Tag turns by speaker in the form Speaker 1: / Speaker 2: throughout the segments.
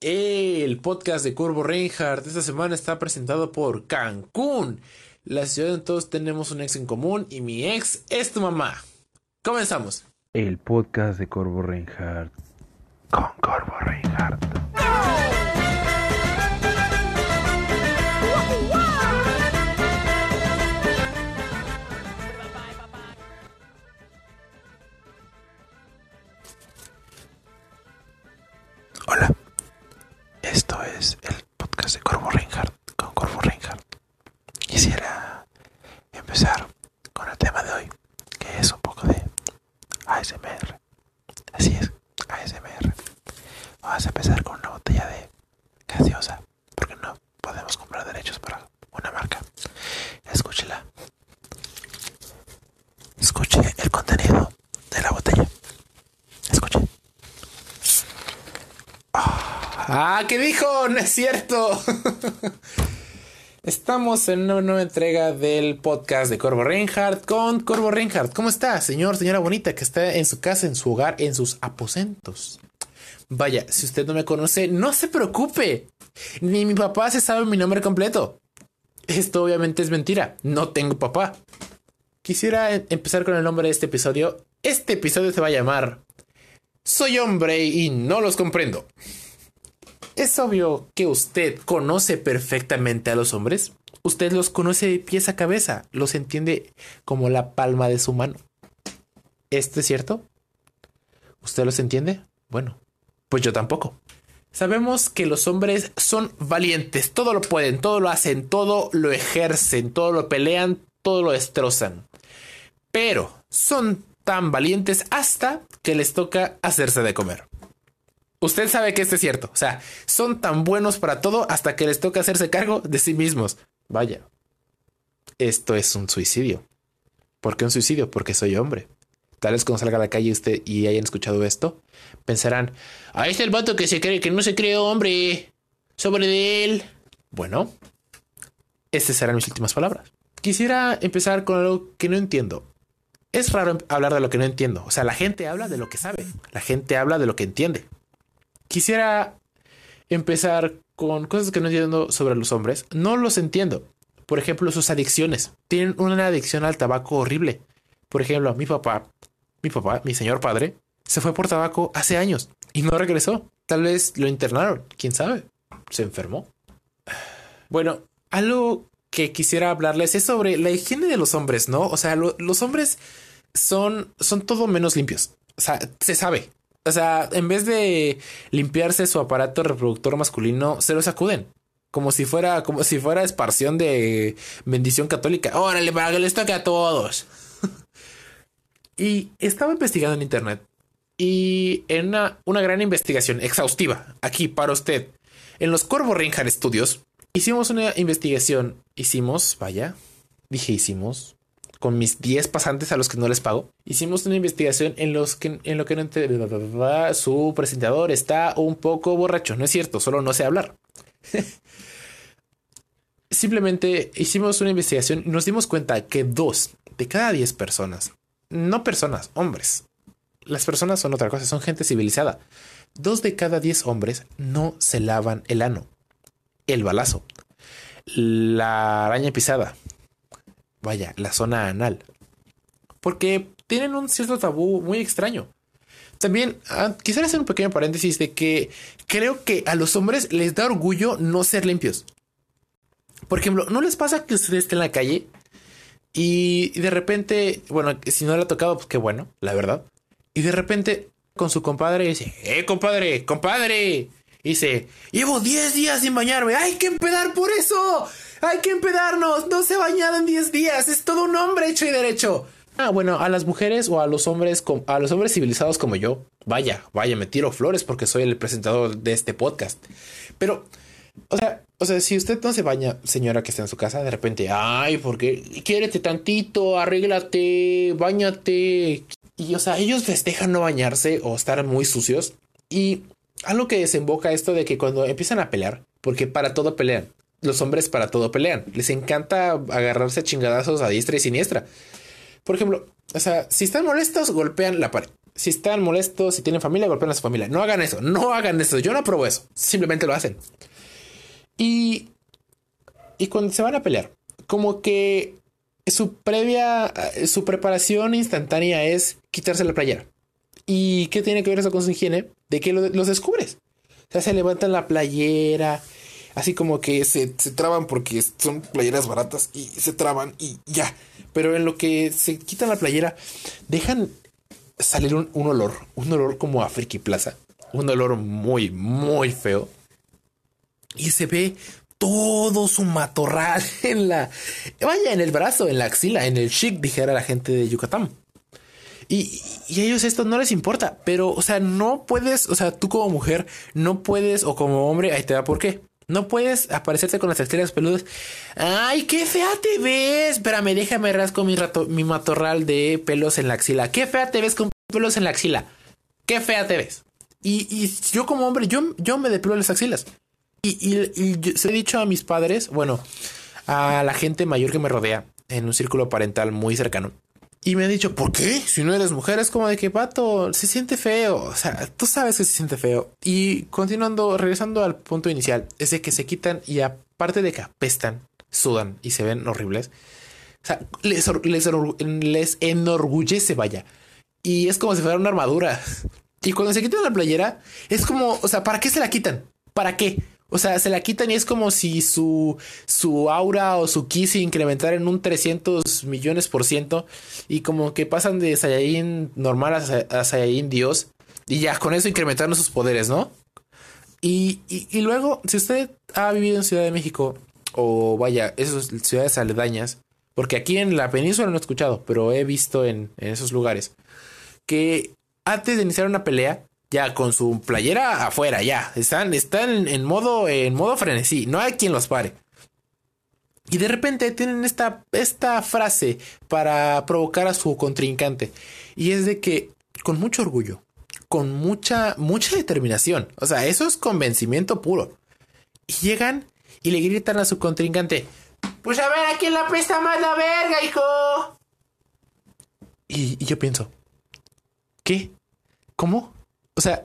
Speaker 1: El podcast de Corvo Reinhardt esta semana está presentado por Cancún, la ciudad donde todos tenemos un ex en común y mi ex es tu mamá. Comenzamos.
Speaker 2: El podcast de Corvo Reinhardt con Corvo Reinhardt. Podcast de Corvo Reinhardt con Corvo Reinhardt. Quisiera empezar con el tema de hoy, que es un poco de ASMR. Así es, ASMR. Vamos a empezar con una botella de gaseosa, porque no podemos comprar derechos para una marca. Escúchela. Escuche el contenido de la botella. Escuche.
Speaker 1: ¿Qué dijo? No es cierto. Estamos en una nueva entrega del podcast de Corvo Reinhardt con Corvo Reinhardt. ¿Cómo está, señor, señora bonita, que está en su casa, en su hogar, en sus aposentos? Vaya, si usted no me conoce, no se preocupe. Ni mi papá se sabe mi nombre completo. Esto obviamente es mentira. No tengo papá. Quisiera em- empezar con el nombre de este episodio. Este episodio se va a llamar Soy hombre y no los comprendo. Es obvio que usted conoce perfectamente a los hombres. Usted los conoce de pies a cabeza, los entiende como la palma de su mano. ¿Esto es cierto? ¿Usted los entiende? Bueno, pues yo tampoco. Sabemos que los hombres son valientes, todo lo pueden, todo lo hacen, todo lo ejercen, todo lo pelean, todo lo destrozan. Pero son tan valientes hasta que les toca hacerse de comer. Usted sabe que esto es cierto. O sea, son tan buenos para todo hasta que les toca hacerse cargo de sí mismos. Vaya. Esto es un suicidio. ¿Por qué un suicidio? Porque soy hombre. Tal vez cuando salga a la calle usted y hayan escuchado esto, pensarán, ahí está el vato que se cree que no se cree hombre. Sobre él. Bueno, estas serán mis últimas palabras. Quisiera empezar con algo que no entiendo. Es raro hablar de lo que no entiendo. O sea, la gente habla de lo que sabe. La gente habla de lo que entiende. Quisiera empezar con cosas que no entiendo sobre los hombres. No los entiendo. Por ejemplo, sus adicciones. Tienen una adicción al tabaco horrible. Por ejemplo, mi papá, mi papá, mi señor padre, se fue por tabaco hace años y no regresó. Tal vez lo internaron, quién sabe. Se enfermó. Bueno, algo que quisiera hablarles es sobre la higiene de los hombres, ¿no? O sea, lo- los hombres son, son todo menos limpios. O sea, se sabe. O sea, en vez de limpiarse su aparato reproductor masculino, se lo sacuden. Como si fuera, como si fuera esparción de bendición católica. Órale, para que les toque a todos. y estaba investigando en internet. Y en una, una gran investigación exhaustiva, aquí para usted, en los Corvo Reinhardt Studios, hicimos una investigación. Hicimos, vaya, dije hicimos, con mis 10 pasantes a los que no les pago. Hicimos una investigación en los que en lo que no su presentador está un poco borracho. No es cierto, solo no sé hablar. Simplemente hicimos una investigación y nos dimos cuenta que dos de cada 10 personas, no personas, hombres. Las personas son otra cosa, son gente civilizada. Dos de cada 10 hombres no se lavan el ano, el balazo, la araña pisada, vaya, la zona anal. Porque tienen un cierto tabú muy extraño. También ah, quisiera hacer un pequeño paréntesis de que creo que a los hombres les da orgullo no ser limpios. Por ejemplo, ¿no les pasa que usted esté en la calle y de repente, bueno, si no le ha tocado, pues qué bueno, la verdad. Y de repente con su compadre dice, eh, compadre, compadre. Dice, llevo 10 días sin bañarme, hay que empedar por eso. Hay que empedarnos, no se ha bañado en 10 días, es todo un hombre hecho y derecho. Ah, bueno, a las mujeres o a los hombres, a los hombres civilizados como yo, vaya, vaya, me tiro flores porque soy el presentador de este podcast. Pero, o sea, o sea, si usted no se baña, señora que está en su casa, de repente, ay, porque quiérete tantito, arréglate, bañate. Y, o sea, ellos festejan no bañarse o estar muy sucios. Y algo que desemboca esto de que cuando empiezan a pelear, porque para todo pelean, los hombres para todo pelean, les encanta agarrarse a chingadazos a diestra y siniestra. Por ejemplo, o sea, si están molestos, golpean la pared. si están molestos, si tienen familia, golpeen a su familia. No hagan eso, no hagan eso. Yo no apruebo eso. Simplemente lo hacen. Y, y cuando se van a pelear, como que su previa, su preparación instantánea es quitarse la playera. ¿Y qué tiene que ver eso con su higiene? De que los descubres. O sea, se levantan la playera, así como que se, se, traban porque son playeras baratas y se traban y ya. Pero en lo que se quitan la playera, dejan salir un, un olor, un olor como a Friki Plaza, un olor muy, muy feo. Y se ve todo su matorral en la, vaya, en el brazo, en la axila, en el chic, dijera la gente de Yucatán. Y, y, a ellos esto no les importa, pero, o sea, no puedes, o sea, tú como mujer, no puedes, o como hombre, ahí te da por qué. No puedes aparecerte con las estrellas peludas. Ay, qué fea te ves. Espérame, déjame rasco mi, rato, mi matorral de pelos en la axila. Qué fea te ves con pelos en la axila. Qué fea te ves. Y, yo como hombre, yo, yo me depilo las axilas. Y, y, y se he dicho a mis padres, bueno, a la gente mayor que me rodea, en un círculo parental muy cercano. Y me han dicho, ¿por qué? Si no eres mujer, es como de que pato, se siente feo. O sea, tú sabes que se siente feo. Y continuando, regresando al punto inicial, es de que se quitan y aparte de que apestan, sudan y se ven horribles. O sea, les, les, les enorgullece, vaya. Y es como si fuera una armadura. Y cuando se quitan la playera, es como, o sea, ¿para qué se la quitan? ¿Para qué? O sea, se la quitan y es como si su, su aura o su ki se incrementara en un 300 millones por ciento y como que pasan de Saiyajin normal a, a Saiyajin Dios y ya con eso incrementaron sus poderes, ¿no? Y, y, luego, si usted ha vivido en Ciudad de México o vaya, esas ciudades aledañas, porque aquí en la península no he escuchado, pero he visto en, en esos lugares que antes de iniciar una pelea, ya con su playera afuera, ya. Están, están en modo, en modo frenesí. No hay quien los pare. Y de repente tienen esta, esta frase para provocar a su contrincante. Y es de que con mucho orgullo, con mucha, mucha determinación. O sea, eso es convencimiento puro. Y llegan y le gritan a su contrincante. Pues a ver, ¿a quién la presta más la verga, hijo? Y, y yo pienso, ¿qué? ¿Cómo? O sea,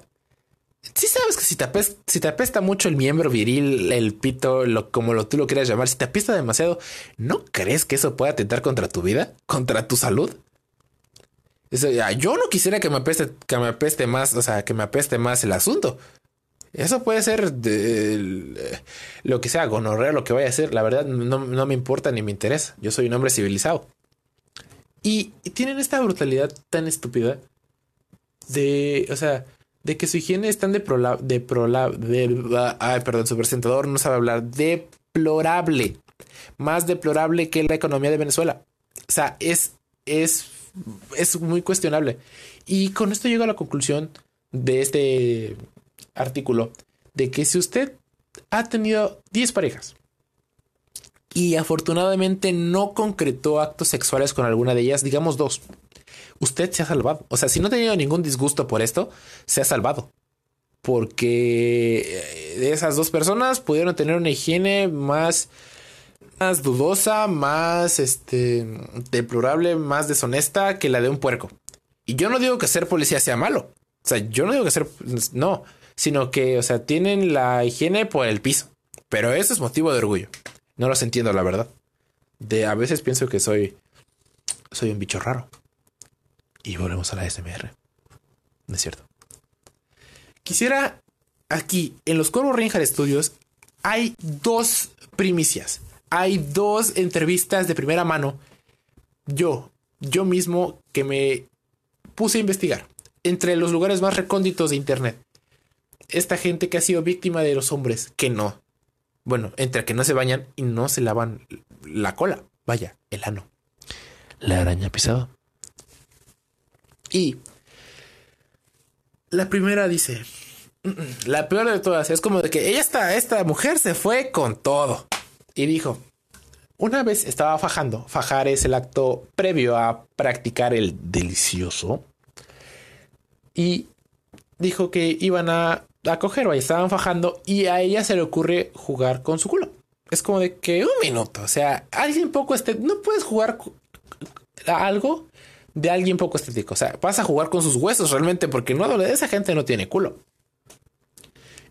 Speaker 1: sí sabes que si te, apesta, si te apesta mucho el miembro viril, el pito, como lo, tú lo quieras llamar, si te apesta demasiado, ¿no crees que eso pueda atentar contra tu vida? ¿Contra tu salud? Yo no quisiera que me apeste, que me apeste más, o sea, que me apeste más el asunto. Eso puede ser de, lo que sea, gonorrea, lo que vaya a ser. La verdad, no, no, me importa ni me interesa. Yo soy un hombre civilizado. Y tienen esta brutalidad tan estúpida de, o sea, de que su higiene es tan deplorable, de, ay, perdón, su presentador no sabe hablar, deplorable, más deplorable que la economía de Venezuela. O sea, es, es, es muy cuestionable. Y con esto llego a la conclusión de este artículo, de que si usted ha tenido 10 parejas y afortunadamente no concretó actos sexuales con alguna de ellas, digamos dos, usted se ha salvado. O sea, si no ha tenido ningún disgusto por esto, se ha salvado. Porque eh, esas dos personas pudieron tener una higiene más, más dudosa, más este, deplorable, más deshonesta que la de un puerco. Y yo no digo que ser policía sea malo. O sea, yo no digo que ser. No. Sino que, o sea, tienen la higiene por el piso. Pero eso es motivo de orgullo. No los entiendo, la verdad. De a veces pienso que soy. Soy un bicho raro. Y volvemos a la SMR. ¿No es cierto? Quisiera aquí, en los Corvo Ranger Studios, hay dos primicias. Hay dos entrevistas de primera mano. Yo, yo mismo, que me puse a investigar entre los lugares más recónditos de Internet. Esta gente que ha sido víctima de los hombres, que no. Bueno, entre que no se bañan y no se lavan la cola. Vaya, el ano.
Speaker 2: La araña pisado.
Speaker 1: Y la primera dice, la peor de todas, es como de que está, esta mujer se fue con todo. Y dijo, una vez estaba fajando, fajar es el acto previo a practicar el delicioso. Y dijo que iban a, a coger, estaban fajando y a ella se le ocurre jugar con su culo. Es como de que un minuto, o sea, alguien poco este, no puedes jugar algo de alguien poco estético. O sea, vas a jugar con sus huesos realmente porque no, esa gente no tiene culo.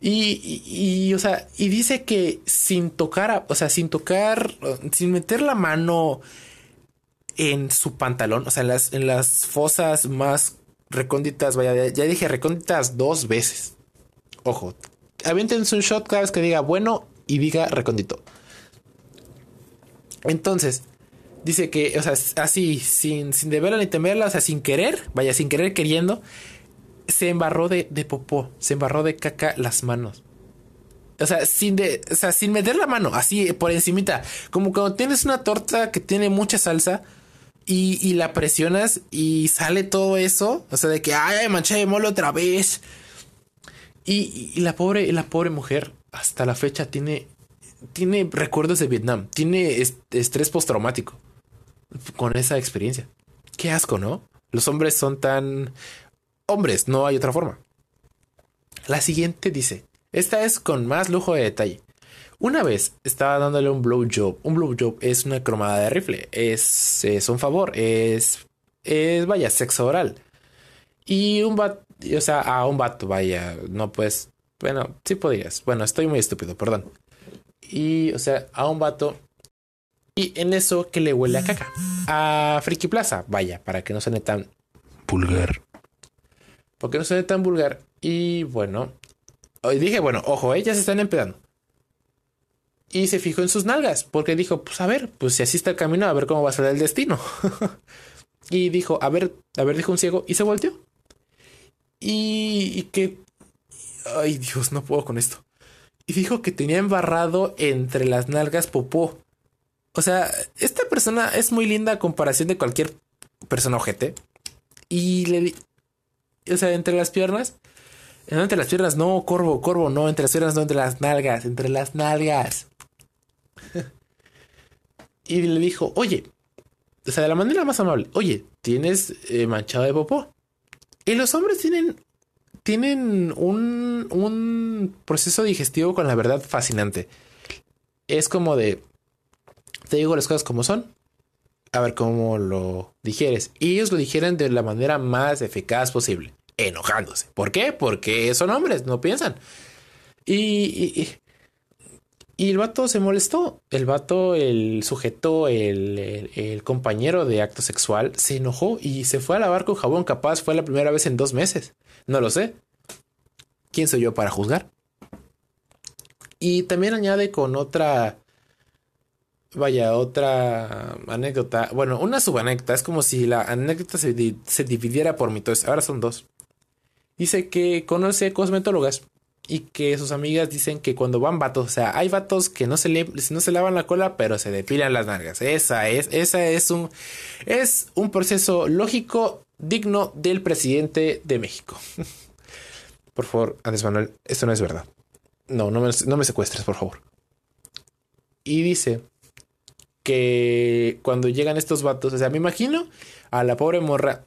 Speaker 1: Y, y, o sea, y dice que sin tocar, o sea, sin tocar, sin meter la mano en su pantalón, o sea, en las, en las fosas más recónditas, vaya, ya dije recónditas dos veces. Ojo, aviéntense un shot cada vez que diga bueno y diga recóndito. Entonces, dice que, o sea, así, sin, sin deberla ni temerla, o sea, sin querer, vaya, sin querer queriendo, se embarró de, de popó, se embarró de caca las manos. O sea, sin de, o sea, sin meter la mano, así por encimita. Como cuando tienes una torta que tiene mucha salsa y, y la presionas y sale todo eso. O sea, de que, ay, manché de mole otra vez. Y, y, la pobre, la pobre mujer, hasta la fecha, tiene, tiene recuerdos de Vietnam. Tiene estrés postraumático con esa experiencia. Qué asco, ¿no? Los hombres son tan hombres, no hay otra forma. La siguiente dice, esta es con más lujo de detalle. Una vez estaba dándole un blowjob. Un blowjob es una cromada de rifle. Es, es un favor. Es, es, vaya, sexo oral. Y un vato, o sea, a un vato, vaya, no pues, bueno, sí podías. Bueno, estoy muy estúpido, perdón. Y, o sea, a un vato. Y en eso que le huele a caca. A Friki Plaza, vaya, para que no suene tan
Speaker 2: vulgar
Speaker 1: porque no ve tan vulgar. Y bueno, hoy dije, bueno, ojo, ellas están empezando. Y se fijó en sus nalgas, porque dijo, pues a ver, pues si así está el camino, a ver cómo va a ser el destino. y dijo, a ver, a ver, dijo un ciego, y se volteó. Y, y que... Ay Dios, no puedo con esto. Y dijo que tenía embarrado entre las nalgas popó. O sea, esta persona es muy linda a comparación de cualquier persona ojete. Y le, o sea, entre las piernas. No entre las piernas, no, corvo, corvo, no, entre las piernas, no, entre las nalgas, entre las nalgas. y le dijo, oye, o sea, de la manera más amable, oye, tienes eh, manchado de popó. Y los hombres tienen, tienen un, un proceso digestivo con la verdad fascinante. Es como de, te digo las cosas como son, a ver cómo lo digieres. Y ellos lo digieren de la manera más eficaz posible, enojándose. ¿Por qué? Porque son hombres, no piensan. Y, y, el vato se molestó. El vato, el sujeto, el, el, compañero de acto sexual, se enojó y se fue a lavar con jabón. Capaz fue la primera vez en dos meses. No lo sé. ¿Quién soy yo para juzgar? Y también añade con otra Vaya, otra anécdota. Bueno, una subanécdota. Es como si la anécdota se, dividiera por mitos. Ahora son dos. Dice que conoce cosmetólogas y que sus amigas dicen que cuando van vatos, o sea, hay vatos que no se, no se lavan la cola, pero se depilan las nalgas. Esa es, esa es un, es un proceso lógico digno del presidente de México. por favor, Andrés Manuel, esto no es verdad. No, no me, no me secuestres, por favor. Y dice que cuando llegan estos vatos, o sea, me imagino a la pobre morra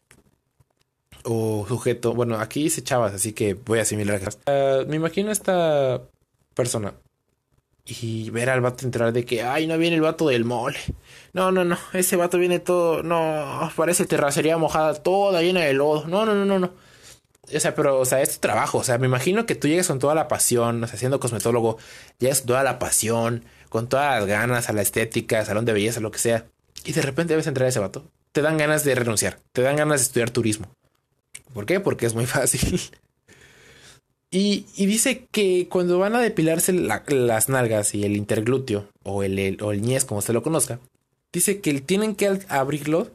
Speaker 1: o sujeto, bueno, aquí dice chavas, así que voy a asimilar. Uh, me imagino a esta persona y ver al vato entrar de que, ay, no viene el vato del mole. No, no, no, ese vato viene todo, no, parece terracería mojada, toda llena de lodo. No, no, no, no, no. O sea, pero, o sea, es tu trabajo. O sea, me imagino que tú llegas con toda la pasión, o sea, siendo cosmetólogo, llegas con toda la pasión, con todas las ganas a la estética, salón de belleza, lo que sea. Y de repente ves entrar a ese vato. Te dan ganas de renunciar. Te dan ganas de estudiar turismo. ¿Por qué? Porque es muy fácil. Y, dice que cuando van a depilarse las nalgas y el interglúteo o el, o el ñez, como se lo conozca, dice que tienen que abrirlo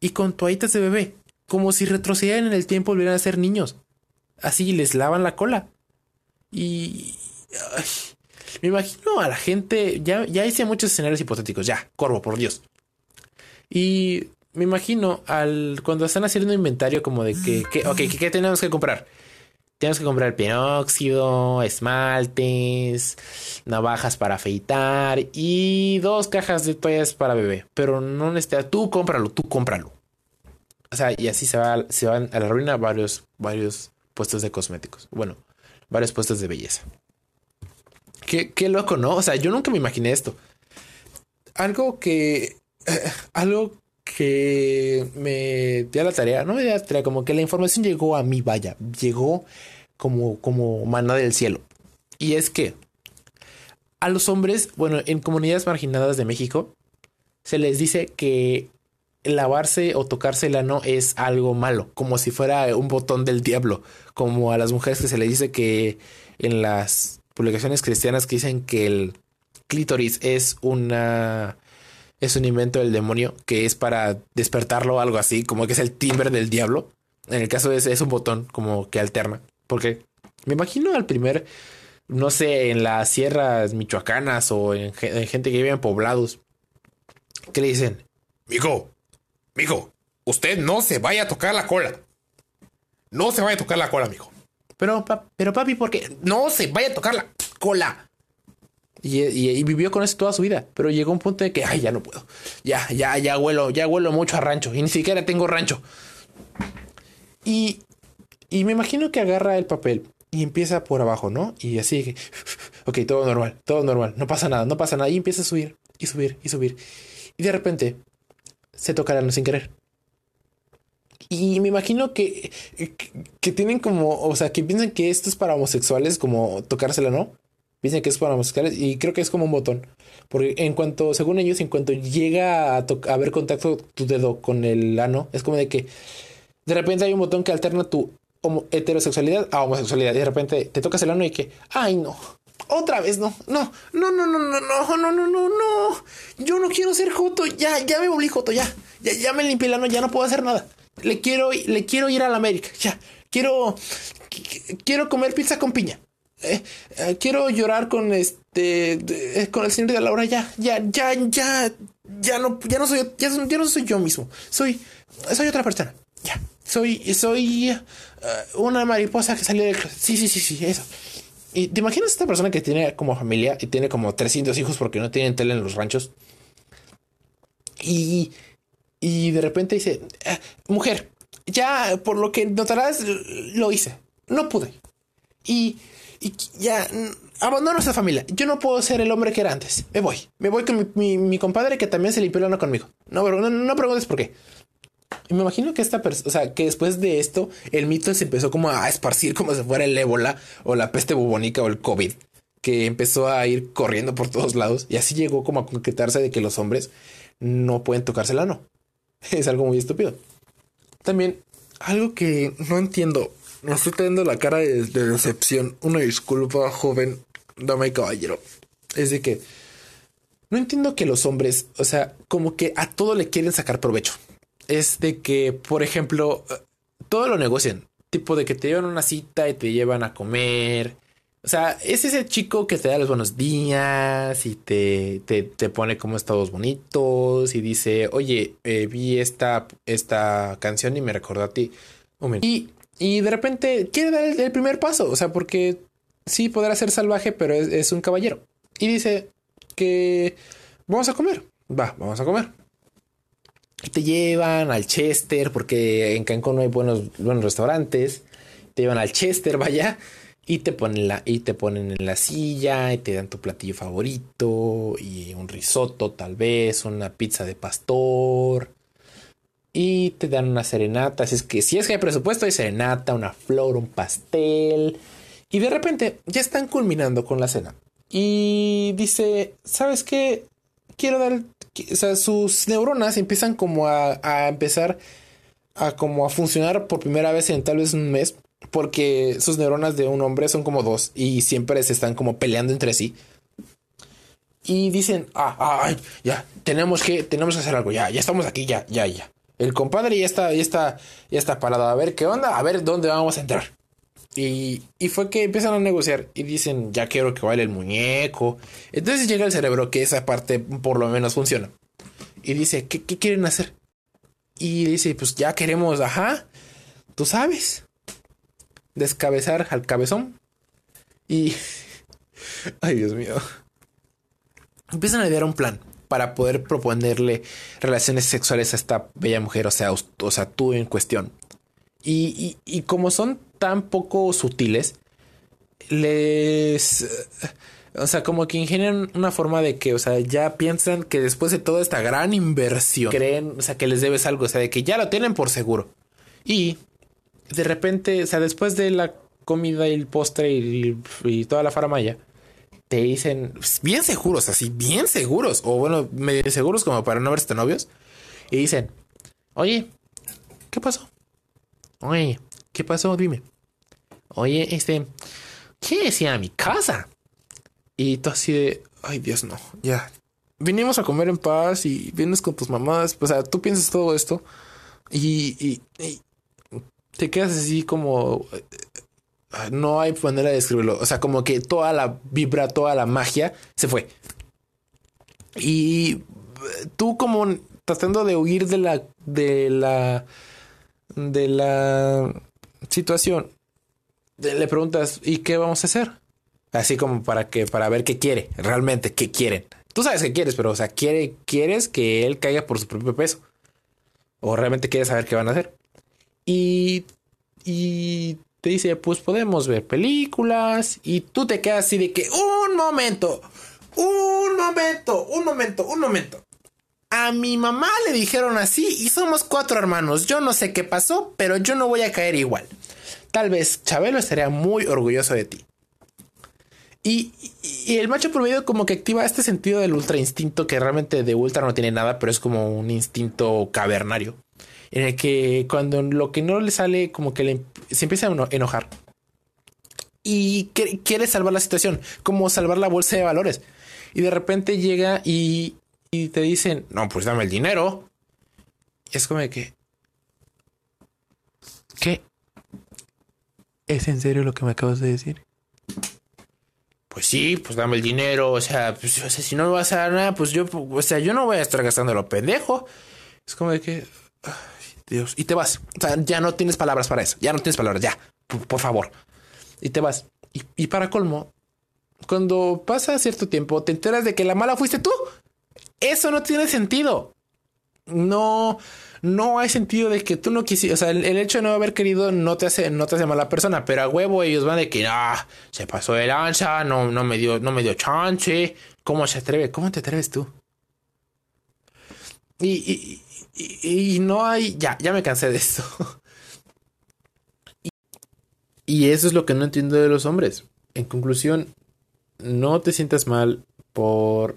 Speaker 1: y con toallitas de bebé, como si retrocedieran en el tiempo y volvieran a ser niños. Así les lavan la cola. Y... Me imagino a la gente, ya, ya hice muchos escenarios hipotéticos, ya, Corvo, por Dios. Y me imagino al cuando están haciendo inventario como de que, que ok, ¿qué, tenemos que comprar? Tenemos que comprar penóxido, esmaltes, navajas para afeitar y dos cajas de toallas para bebé. Pero no necesitas, tú cómpralo, tú cómpralo. O sea, y así se, va, se van a la ruina varios, varios puestos de cosméticos. Bueno, varios puestos de belleza. Qué, loco, ¿no? O sea, yo nunca me imaginé esto. Algo que. Eh, algo que me dio la tarea, no me dio la tarea, como que la información llegó a mí, vaya, llegó como, como maná del cielo. Y es que a los hombres, bueno, en comunidades marginadas de México, se les dice que lavarse o tocarse el ano es algo malo, como si fuera un botón del diablo, como a las mujeres que se les dice que en las publicaciones cristianas que dicen que el clítoris es una es un invento del demonio que es para despertarlo algo así, como que es el timbre del diablo. En el caso de ese es un botón como que alterna, porque me imagino al primer no sé, en las sierras michoacanas o en, gente que vive en poblados, que le dicen, mijo, mijo, usted no se vaya a tocar la cola. No se vaya a tocar la cola, mijo. Pero, pero papi, ¿por qué? No se vaya a tocar la cola. Y, vivió con eso toda su vida. Pero llegó un punto de que, ay, ya no puedo. Ya, ya, ya huelo, ya huelo mucho a rancho. Y ni siquiera tengo rancho. Y, y me imagino que agarra el papel y empieza por abajo, ¿no? Y así, ok, todo normal, todo normal, no pasa nada, no pasa nada. Y empieza a subir y subir y subir. Y de repente se tocarán sin querer. Y me imagino que, que, tienen como, o sea, que piensan que esto es para homosexuales, como tocársela, ¿no? Piensan que es para homosexuales y creo que es como un botón. Porque en cuanto, según ellos, en cuanto llega a, a ver contacto tu dedo con el ano, es como de que de repente hay un botón que alterna tu heterosexualidad a homosexualidad. Y de repente te tocas el ano y que, ay, no, otra vez no, no, no, no, no, no, no, no, no, no, no. Yo no quiero ser joto, ya, ya me volví joto, ya, ya, ya me limpié el ano, ya no puedo hacer nada. Le quiero, le quiero ir a la América, ya, quiero, quiero comer pizza con piña. Eh, eh, quiero llorar con este, eh, con el señor de Laura, ya, ya, ya, ya, ya no, ya no soy, ya, no soy yo mismo, soy, soy otra persona, ya. Soy, soy una mariposa que salió del... Sí, sí, sí, sí, eso. Y te imaginas esta persona que tiene como familia y tiene como 300 hijos porque no tienen tele en los ranchos. Y, y de repente dice, eh, mujer, ya por lo que notarás, lo hice. No pude. Y, y ya abandono esa familia. Yo no puedo ser el hombre que era antes. Me voy. Me voy con mi, mi, compadre que también se limpió el ano conmigo. No, no, no preguntes por qué. Y me imagino que esta persona, o sea, que después de esto, el mito se empezó como a esparcir como si fuera el ébola o la peste bubónica o el COVID, que empezó a ir corriendo por todos lados y así llegó como a concretarse de que los hombres no pueden tocarse el ano. Es algo muy estúpido. También, algo que no entiendo, me estoy teniendo la cara de, de decepción. Una disculpa, joven, dama y caballero. Es de que no entiendo que los hombres, o sea, como que a todo le quieren sacar provecho es de que, por ejemplo, todo lo negocian. Tipo de que te llevan una cita y te llevan a comer. O sea, es ese chico que te da los buenos días y te, te, pone como estados bonitos y dice, oye, eh, vi esta, esta canción y me recordó a ti. Y, y de repente quiere dar el, primer paso. O sea, porque sí podrá ser salvaje, pero es, es un caballero. Y dice que vamos a comer. Va, vamos a comer te llevan al Chester, porque en Cancún no hay buenos, buenos restaurantes. Te llevan al Chester, vaya, y te ponen la, y te ponen en la silla, y te dan tu platillo favorito, y un risotto, tal vez, una pizza de pastor. Y te dan una serenata. Así es que si es que hay presupuesto, hay serenata, una flor, un pastel. Y de repente ya están culminando con la cena. Y dice, ¿sabes qué? Quiero dar o sea, sus neuronas empiezan como a, a, empezar a como a funcionar por primera vez en tal vez un mes, porque sus neuronas de un hombre son como dos y siempre se están como peleando entre sí. Y dicen, ah, ya, tenemos que, tenemos que hacer algo, ya, ya estamos aquí, ya, ya, ya. El compadre ya está, ya está, ya está parado. A ver qué onda, a ver dónde vamos a entrar. Y, y, fue que empiezan a negociar y dicen, ya quiero que baile el muñeco. Entonces llega el cerebro que esa parte por lo menos funciona. Y dice, ¿qué, qué quieren hacer? Y dice, pues ya queremos, ajá, tú sabes, descabezar al cabezón. Y, ay Dios mío, empiezan a idear un plan para poder proponerle relaciones sexuales a esta bella mujer, o sea, o sea, tú en cuestión. Y, y, como son tan poco sutiles, les... O sea, como que ingenian una forma de que, o sea, ya piensan que después de toda esta gran inversión, creen, o sea, que les debes algo, o sea, de que ya lo tienen por seguro. Y de repente, o sea, después de la comida y el postre y, toda la faramaya, te dicen bien seguros, así, bien seguros, o bueno, medio seguros como para no verse novios, y dicen, oye, ¿qué pasó? Oye, ¿qué pasó? Dime. Oye, este, ¿qué decía mi casa? Y tú así de, ay Dios, no, ya. Vinimos a comer en paz y vienes con tus mamás. O sea, tú piensas todo esto y, te quedas así como... Eh, no hay manera de describirlo. O sea, como que toda la vibra, toda la magia se fue. Y tú como tratando de huir de la... de la... de la situación. Le preguntas, ¿y qué vamos a hacer? Así como para que, para ver qué quiere, realmente qué quieren. Tú sabes qué quieres, pero o sea, quiere, quieres que él caiga por su propio peso. O realmente quieres saber qué van a hacer. Y, y te dice, pues podemos ver películas. Y tú te quedas así de que, un momento, un momento, un momento, un momento. A mi mamá le dijeron así y somos cuatro hermanos. Yo no sé qué pasó, pero yo no voy a caer igual. Tal vez Chabelo estaría muy orgulloso de ti. Y, el macho promedio como que activa este sentido del ultra instinto que realmente de ultra no tiene nada, pero es como un instinto cavernario. En el que cuando lo que no le sale como que se empieza a enojar. Y quiere salvar la situación, como salvar la bolsa de valores. Y de repente llega y, y te dicen, no, pues dame el dinero. Es como de que... ¿Qué? ¿Es en serio lo que me acabas de decir? pues sí, pues dame el dinero, o sea, pues, si no me vas a dar nada, pues yo, o sea, yo no voy a estar gastando lo pendejo. Es como de que, ay, Dios, y te vas. O sea, ya no tienes palabras para eso, ya no tienes palabras, ya, por, favor. Y te vas. Y, para colmo, cuando pasa cierto tiempo, te enteras de que la mala fuiste tú. Eso no tiene sentido. No, no hay sentido de que tú no quisieras, o sea, el, hecho de no haber querido no te hace, no te hace mala persona, pero a huevo ellos van de que, ah, se pasó de lanza, no, no me dio, no me dio chance, ¿cómo se atreve? ¿Cómo te atreves tú? Y, y, no hay, ya, ya me cansé de esto. y eso es lo que no entiendo de los hombres. En conclusión, no te sientas mal por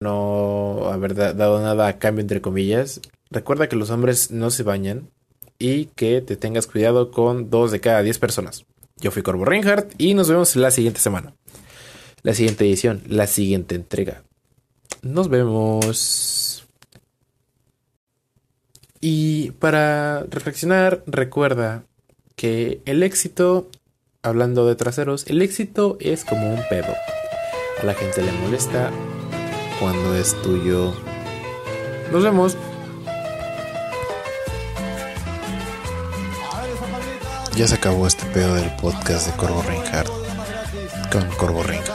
Speaker 1: no haber dado nada a cambio, entre comillas. Recuerda que los hombres no se bañan y que te tengas cuidado con dos de cada diez personas. Yo fui Corvo Reinhardt y nos vemos la siguiente semana. La siguiente edición, la siguiente entrega. Nos vemos. Y para reflexionar, recuerda que el éxito, hablando de traseros, el éxito es como un pedo. A la gente le molesta cuando es tuyo. Nos vemos. Ya se acabó este pedo del podcast de Corvo Reinhardt con Corvo Reinhardt.